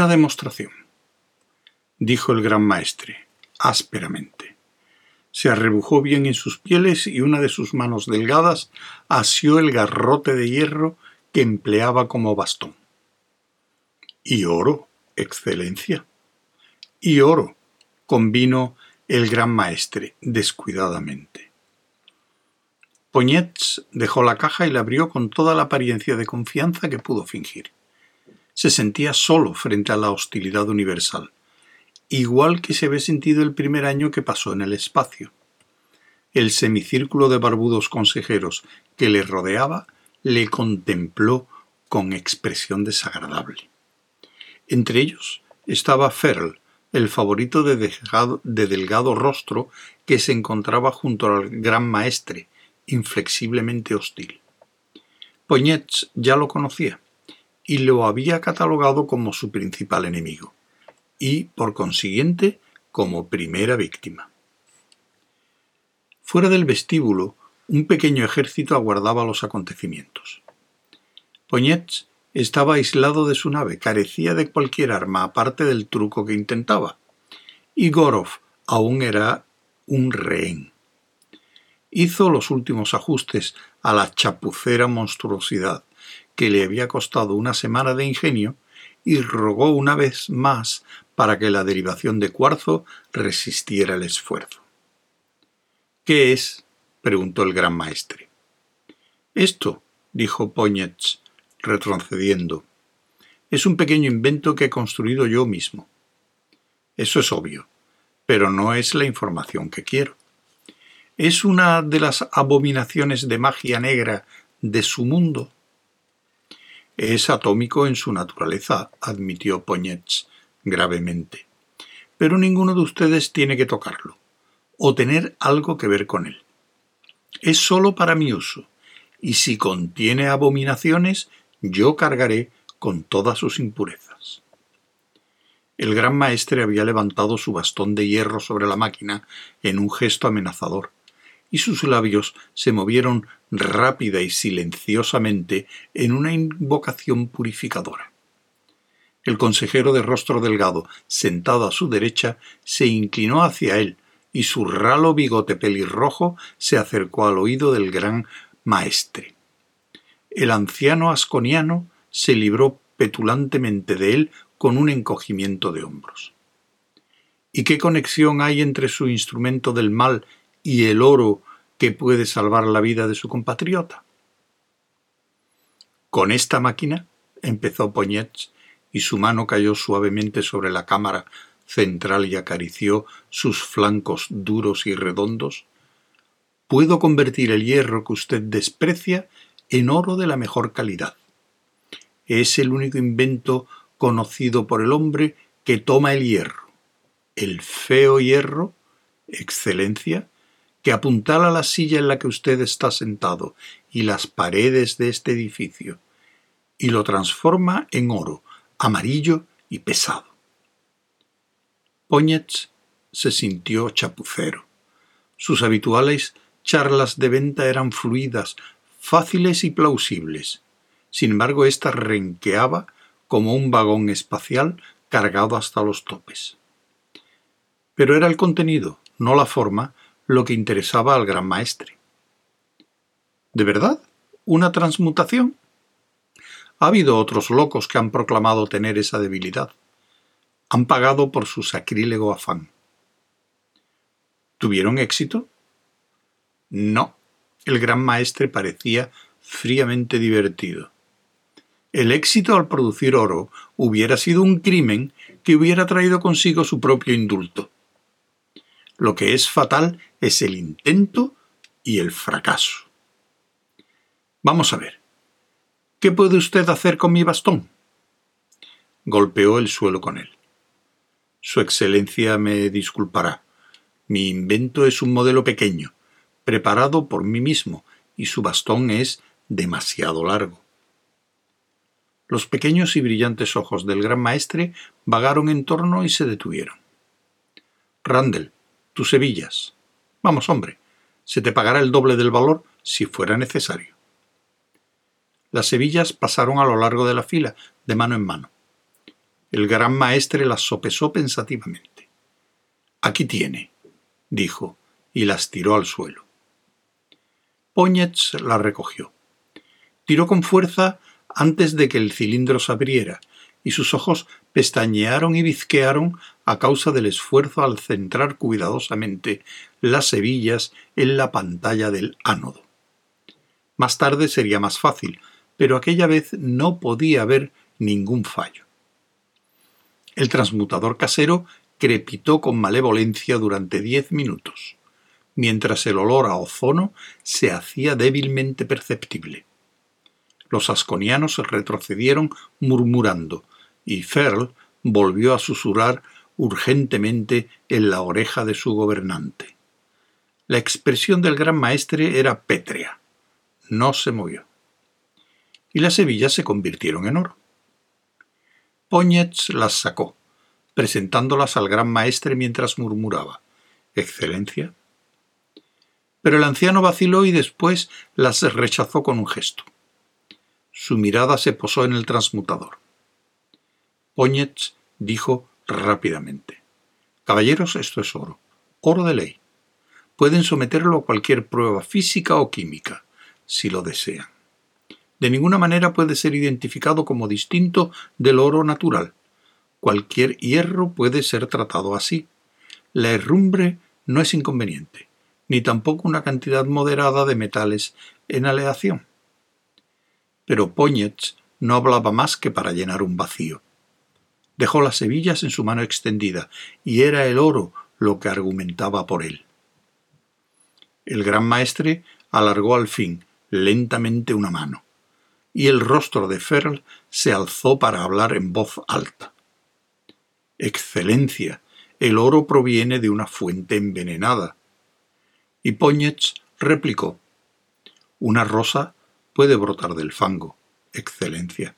Una demostración, dijo el gran maestre, ásperamente. Se arrebujó bien en sus pieles y una de sus manos delgadas asió el garrote de hierro que empleaba como bastón. Y oro, excelencia. Y oro, convino el gran maestre descuidadamente. Poñets dejó la caja y la abrió con toda la apariencia de confianza que pudo fingir. Se sentía solo frente a la hostilidad universal, igual que se había sentido el primer año que pasó en el espacio. El semicírculo de barbudos consejeros que le rodeaba le contempló con expresión desagradable. Entre ellos estaba Ferl, el favorito de delgado, de delgado rostro que se encontraba junto al gran maestre, inflexiblemente hostil. Poñets ya lo conocía y lo había catalogado como su principal enemigo, y, por consiguiente, como primera víctima. Fuera del vestíbulo, un pequeño ejército aguardaba los acontecimientos. Poñets estaba aislado de su nave, carecía de cualquier arma aparte del truco que intentaba, y Gorov aún era un rehén. Hizo los últimos ajustes a la chapucera monstruosidad que le había costado una semana de ingenio y rogó una vez más para que la derivación de cuarzo resistiera el esfuerzo. ¿Qué es? preguntó el gran maestre. Esto, dijo Poñets, retrocediendo. Es un pequeño invento que he construido yo mismo. Eso es obvio, pero no es la información que quiero. Es una de las abominaciones de magia negra de su mundo. Es atómico en su naturaleza, admitió Poñets gravemente. Pero ninguno de ustedes tiene que tocarlo, o tener algo que ver con él. Es sólo para mi uso, y si contiene abominaciones, yo cargaré con todas sus impurezas. El gran maestre había levantado su bastón de hierro sobre la máquina en un gesto amenazador, y sus labios se movieron rápida y silenciosamente en una invocación purificadora. El consejero de rostro delgado, sentado a su derecha, se inclinó hacia él, y su ralo bigote pelirrojo se acercó al oído del gran maestre el anciano asconiano se libró petulantemente de él con un encogimiento de hombros. ¿Y qué conexión hay entre su instrumento del mal y el oro que puede salvar la vida de su compatriota? Con esta máquina, empezó Poñets, y su mano cayó suavemente sobre la cámara central y acarició sus flancos duros y redondos, puedo convertir el hierro que usted desprecia en oro de la mejor calidad. Es el único invento conocido por el hombre que toma el hierro, el feo hierro, excelencia, que apuntala la silla en la que usted está sentado y las paredes de este edificio, y lo transforma en oro, amarillo y pesado. Poñets se sintió chapucero. Sus habituales charlas de venta eran fluidas, fáciles y plausibles. Sin embargo, ésta renqueaba como un vagón espacial cargado hasta los topes. Pero era el contenido, no la forma, lo que interesaba al gran maestre. ¿De verdad? ¿Una transmutación? Ha habido otros locos que han proclamado tener esa debilidad. Han pagado por su sacrílego afán. ¿Tuvieron éxito? No, el gran maestre parecía fríamente divertido. El éxito al producir oro hubiera sido un crimen que hubiera traído consigo su propio indulto. Lo que es fatal es el intento y el fracaso. Vamos a ver. ¿Qué puede usted hacer con mi bastón? Golpeó el suelo con él. Su Excelencia me disculpará. Mi invento es un modelo pequeño, preparado por mí mismo, y su bastón es demasiado largo. Los pequeños y brillantes ojos del gran maestre vagaron en torno y se detuvieron. Randall, tus. Vamos, hombre, se te pagará el doble del valor si fuera necesario. Las hebillas pasaron a lo largo de la fila, de mano en mano. El gran maestre las sopesó pensativamente. Aquí tiene, dijo, y las tiró al suelo. Póñez las recogió. Tiró con fuerza antes de que el cilindro se abriera, y sus ojos pestañearon y bizquearon a causa del esfuerzo al centrar cuidadosamente las hebillas en la pantalla del ánodo. Más tarde sería más fácil, pero aquella vez no podía haber ningún fallo. El transmutador casero crepitó con malevolencia durante diez minutos, mientras el olor a ozono se hacía débilmente perceptible. Los asconianos retrocedieron murmurando, y Ferl volvió a susurrar urgentemente en la oreja de su gobernante. La expresión del gran maestre era pétrea. No se movió. Y las hebillas se convirtieron en oro. Póñez las sacó, presentándolas al gran maestre mientras murmuraba Excelencia. Pero el anciano vaciló y después las rechazó con un gesto. Su mirada se posó en el transmutador. Póñez dijo rápidamente Caballeros, esto es oro, oro de ley. Pueden someterlo a cualquier prueba física o química, si lo desean de ninguna manera puede ser identificado como distinto del oro natural. Cualquier hierro puede ser tratado así. La herrumbre no es inconveniente, ni tampoco una cantidad moderada de metales en aleación. Pero Póñez no hablaba más que para llenar un vacío. Dejó las hebillas en su mano extendida, y era el oro lo que argumentaba por él. El gran maestre alargó al fin lentamente una mano y el rostro de Ferl se alzó para hablar en voz alta. Excelencia, el oro proviene de una fuente envenenada. Y Póñez replicó, Una rosa puede brotar del fango, Excelencia.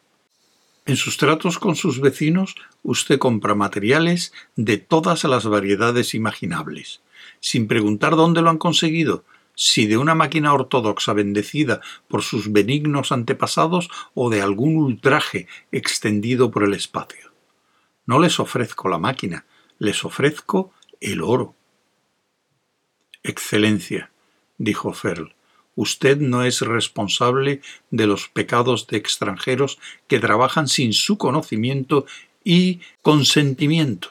En sus tratos con sus vecinos usted compra materiales de todas las variedades imaginables, sin preguntar dónde lo han conseguido, si de una máquina ortodoxa bendecida por sus benignos antepasados o de algún ultraje extendido por el espacio. No les ofrezco la máquina, les ofrezco el oro. Excelencia, dijo Ferl, usted no es responsable de los pecados de extranjeros que trabajan sin su conocimiento y consentimiento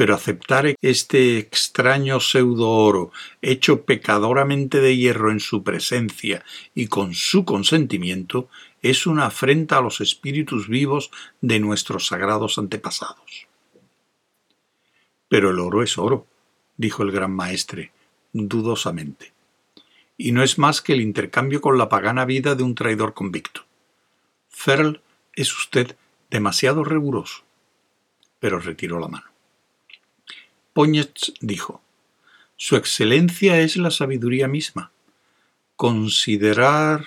pero aceptar este extraño pseudo oro, hecho pecadoramente de hierro en su presencia y con su consentimiento, es una afrenta a los espíritus vivos de nuestros sagrados antepasados. Pero el oro es oro, dijo el gran maestre, dudosamente, y no es más que el intercambio con la pagana vida de un traidor convicto. Ferl es usted demasiado riguroso. Pero retiró la mano. Póñez dijo, Su excelencia es la sabiduría misma. Considerar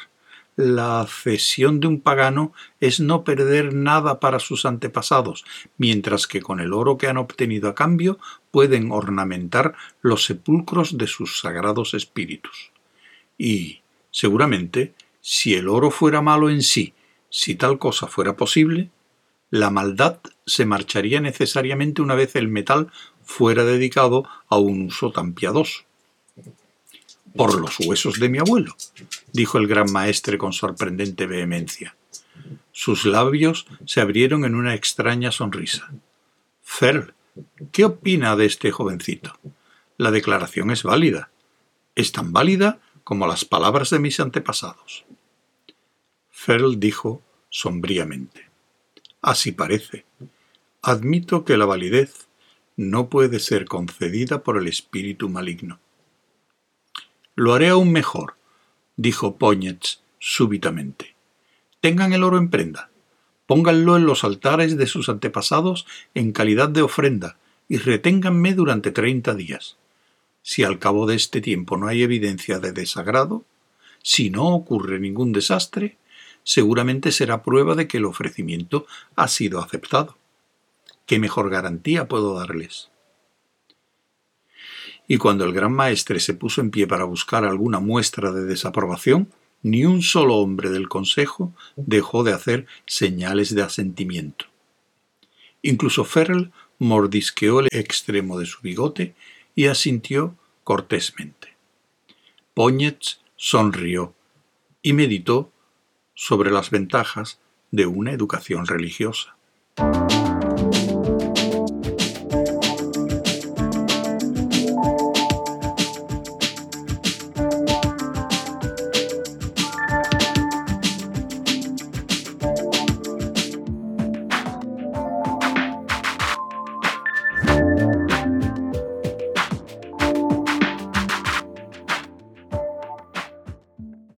la cesión de un pagano es no perder nada para sus antepasados, mientras que con el oro que han obtenido a cambio pueden ornamentar los sepulcros de sus sagrados espíritus. Y, seguramente, si el oro fuera malo en sí, si tal cosa fuera posible, la maldad se marcharía necesariamente una vez el metal fuera dedicado a un uso tan piadoso. Por los huesos de mi abuelo, dijo el gran maestre con sorprendente vehemencia. Sus labios se abrieron en una extraña sonrisa. Ferl, ¿qué opina de este jovencito? La declaración es válida. Es tan válida como las palabras de mis antepasados. Ferl dijo sombríamente. Así parece. Admito que la validez no puede ser concedida por el espíritu maligno. Lo haré aún mejor, dijo Póñez súbitamente. Tengan el oro en prenda, pónganlo en los altares de sus antepasados en calidad de ofrenda y reténganme durante treinta días. Si al cabo de este tiempo no hay evidencia de desagrado, si no ocurre ningún desastre, seguramente será prueba de que el ofrecimiento ha sido aceptado. ¿qué mejor garantía puedo darles? Y cuando el gran maestre se puso en pie para buscar alguna muestra de desaprobación, ni un solo hombre del consejo dejó de hacer señales de asentimiento. Incluso Ferrell mordisqueó el extremo de su bigote y asintió cortésmente. Poñetz sonrió y meditó sobre las ventajas de una educación religiosa.